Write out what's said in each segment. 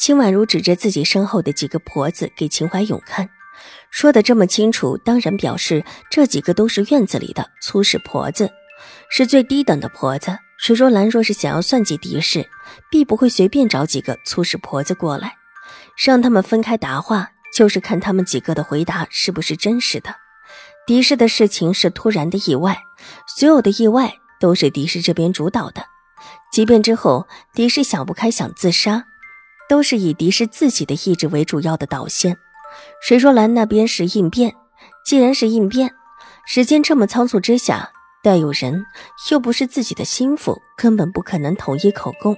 秦婉如指着自己身后的几个婆子给秦怀勇看，说的这么清楚，当然表示这几个都是院子里的粗使婆子，是最低等的婆子。水若兰若是想要算计狄氏，必不会随便找几个粗使婆子过来，让他们分开答话，就是看他们几个的回答是不是真实的。狄氏的事情是突然的意外，所有的意外都是狄氏这边主导的，即便之后狄氏想不开想自杀。都是以敌视自己的意志为主要的导线。水若兰那边是应变，既然是应变，时间这么仓促之下，带有人又不是自己的心腹，根本不可能统一口供。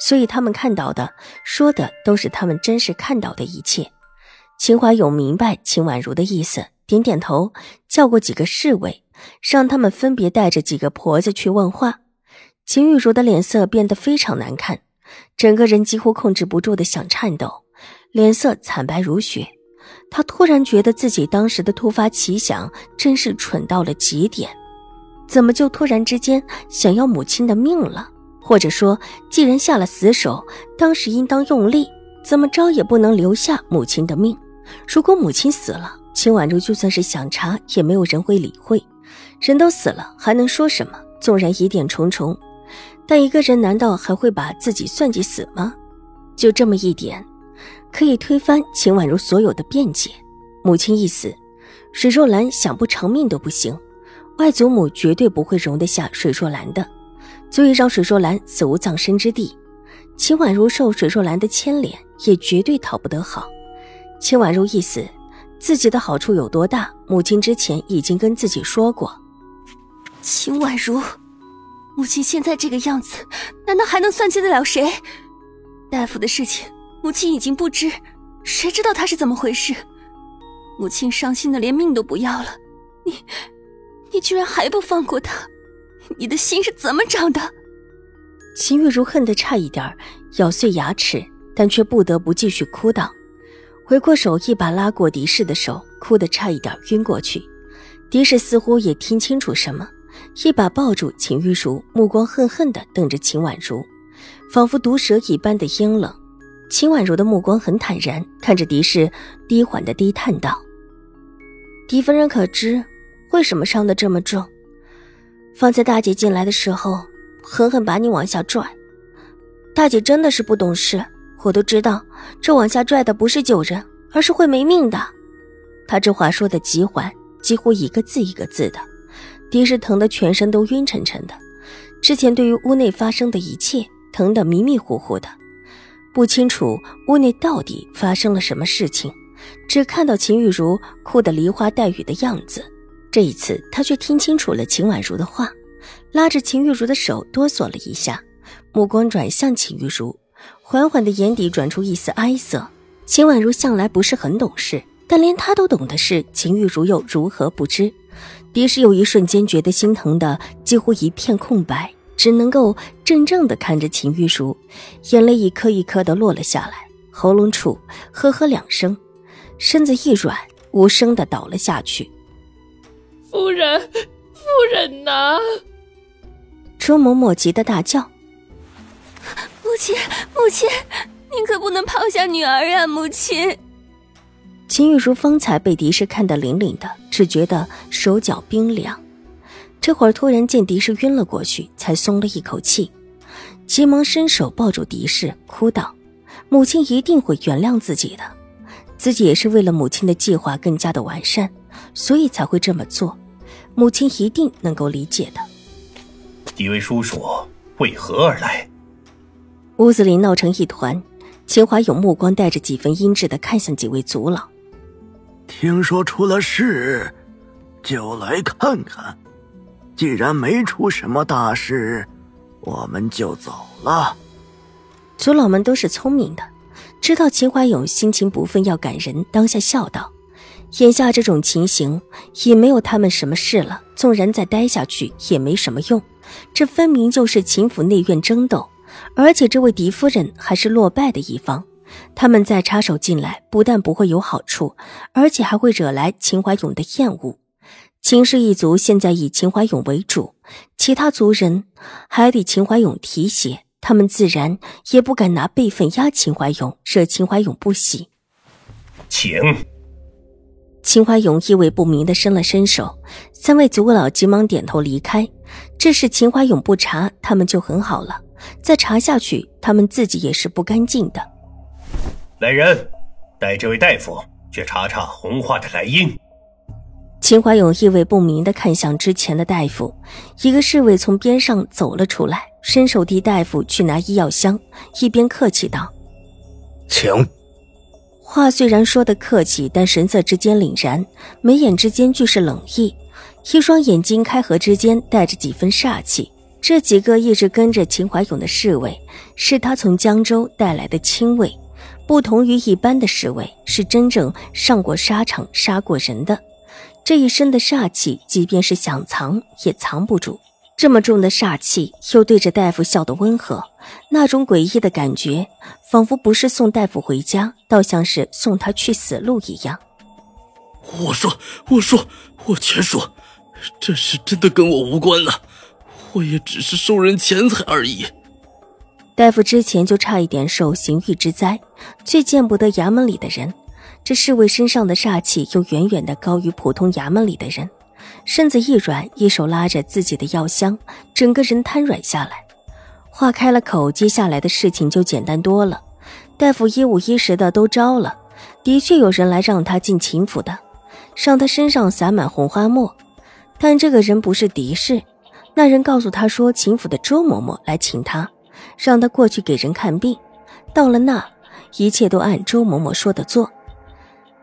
所以他们看到的、说的都是他们真实看到的一切。秦怀勇明白秦婉如的意思，点点头，叫过几个侍卫，让他们分别带着几个婆子去问话。秦玉茹的脸色变得非常难看。整个人几乎控制不住的想颤抖，脸色惨白如雪。他突然觉得自己当时的突发奇想真是蠢到了极点，怎么就突然之间想要母亲的命了？或者说，既然下了死手，当时应当用力，怎么着也不能留下母亲的命。如果母亲死了，秦婉如就算是想查，也没有人会理会。人都死了，还能说什么？纵然疑点重重。但一个人难道还会把自己算计死吗？就这么一点，可以推翻秦婉如所有的辩解。母亲一死，水若兰想不偿命都不行。外祖母绝对不会容得下水若兰的，足以让水若兰死无葬身之地。秦婉如受水若兰的牵连，也绝对讨不得好。秦婉如一死，自己的好处有多大？母亲之前已经跟自己说过。秦婉如。母亲现在这个样子，难道还能算计得了谁？大夫的事情，母亲已经不知，谁知道他是怎么回事？母亲伤心的连命都不要了，你，你居然还不放过他？你的心是怎么长的？秦玉茹恨得差一点咬碎牙齿，但却不得不继续哭道，回过手一把拉过狄氏的手，哭得差一点晕过去。狄氏似乎也听清楚什么。一把抱住秦玉茹，目光恨恨地瞪着秦婉如，仿佛毒蛇一般的阴冷。秦婉如的目光很坦然，看着狄氏，低缓的低叹道：“狄夫人可知为什么伤得这么重？方才大姐进来的时候，狠狠把你往下拽。大姐真的是不懂事，我都知道，这往下拽的不是救人，而是会没命的。”他这话说的极缓，几乎一个字一个字的。狄氏疼得全身都晕沉沉的，之前对于屋内发生的一切疼得迷迷糊糊的，不清楚屋内到底发生了什么事情，只看到秦玉茹哭得梨花带雨的样子。这一次，他却听清楚了秦婉如的话，拉着秦玉茹的手哆嗦了一下，目光转向秦玉茹，缓缓的眼底转出一丝哀色。秦婉如向来不是很懂事，但连她都懂的事，秦玉茹又如何不知？狄氏有一瞬间觉得心疼的几乎一片空白，只能够怔怔的看着秦玉茹，眼泪一颗一颗的落了下来，喉咙处呵呵两声，身子一软，无声的倒了下去。夫人，夫人呐！周嬷嬷急得大叫：“母亲，母亲，您可不能抛下女儿啊，母亲！”秦玉茹方才被狄氏看得凛凛的，只觉得手脚冰凉。这会儿突然见狄氏晕了过去，才松了一口气，急忙伸手抱住狄氏，哭道：“母亲一定会原谅自己的，自己也是为了母亲的计划更加的完善，所以才会这么做。母亲一定能够理解的。”几位叔叔为何而来？屋子里闹成一团，秦华勇目光带着几分阴鸷的看向几位族老。听说出了事，就来看看。既然没出什么大事，我们就走了。族老们都是聪明的，知道秦怀勇心情不忿要赶人，当下笑道：“眼下这种情形，也没有他们什么事了。纵然再待下去，也没什么用。这分明就是秦府内院争斗，而且这位狄夫人还是落败的一方。他们再插手进来，不但不会有好处，而且还会惹来秦怀勇的厌恶。秦氏一族现在以秦怀勇为主，其他族人还得秦怀勇提携。”他们自然也不敢拿辈分压秦怀勇，惹秦怀勇不喜。请。秦怀勇意味不明的伸了伸手，三位族老急忙点头离开。这事秦怀勇不查，他们就很好了；再查下去，他们自己也是不干净的。来人，带这位大夫去查查红化的来因。秦怀勇意味不明的看向之前的大夫，一个侍卫从边上走了出来。伸手替大夫去拿医药箱，一边客气道：“请。”话虽然说的客气，但神色之间凛然，眉眼之间俱是冷意，一双眼睛开合之间带着几分煞气。这几个一直跟着秦怀勇的侍卫，是他从江州带来的亲卫，不同于一般的侍卫，是真正上过沙场、杀过人的。这一身的煞气，即便是想藏也藏不住。这么重的煞气，又对着大夫笑得温和，那种诡异的感觉，仿佛不是送大夫回家，倒像是送他去死路一样。我说，我说，我全说，这事真的跟我无关了，我也只是收人钱财而已。大夫之前就差一点受刑狱之灾，最见不得衙门里的人，这侍卫身上的煞气又远远的高于普通衙门里的人。身子一软，一手拉着自己的药箱，整个人瘫软下来。话开了口，接下来的事情就简单多了。大夫一五一十的都招了，的确有人来让他进秦府的，让他身上撒满红花墨。但这个人不是狄氏，那人告诉他说，秦府的周嬷嬷来请他，让他过去给人看病。到了那，一切都按周嬷嬷说的做。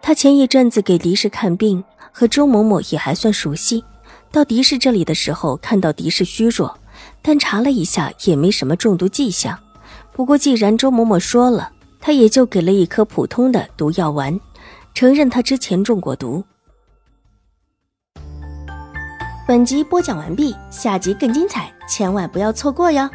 他前一阵子给狄氏看病。和周嬷嬷也还算熟悉，到狄氏这里的时候，看到狄氏虚弱，但查了一下也没什么中毒迹象。不过既然周嬷嬷说了，他也就给了一颗普通的毒药丸，承认他之前中过毒。本集播讲完毕，下集更精彩，千万不要错过哟。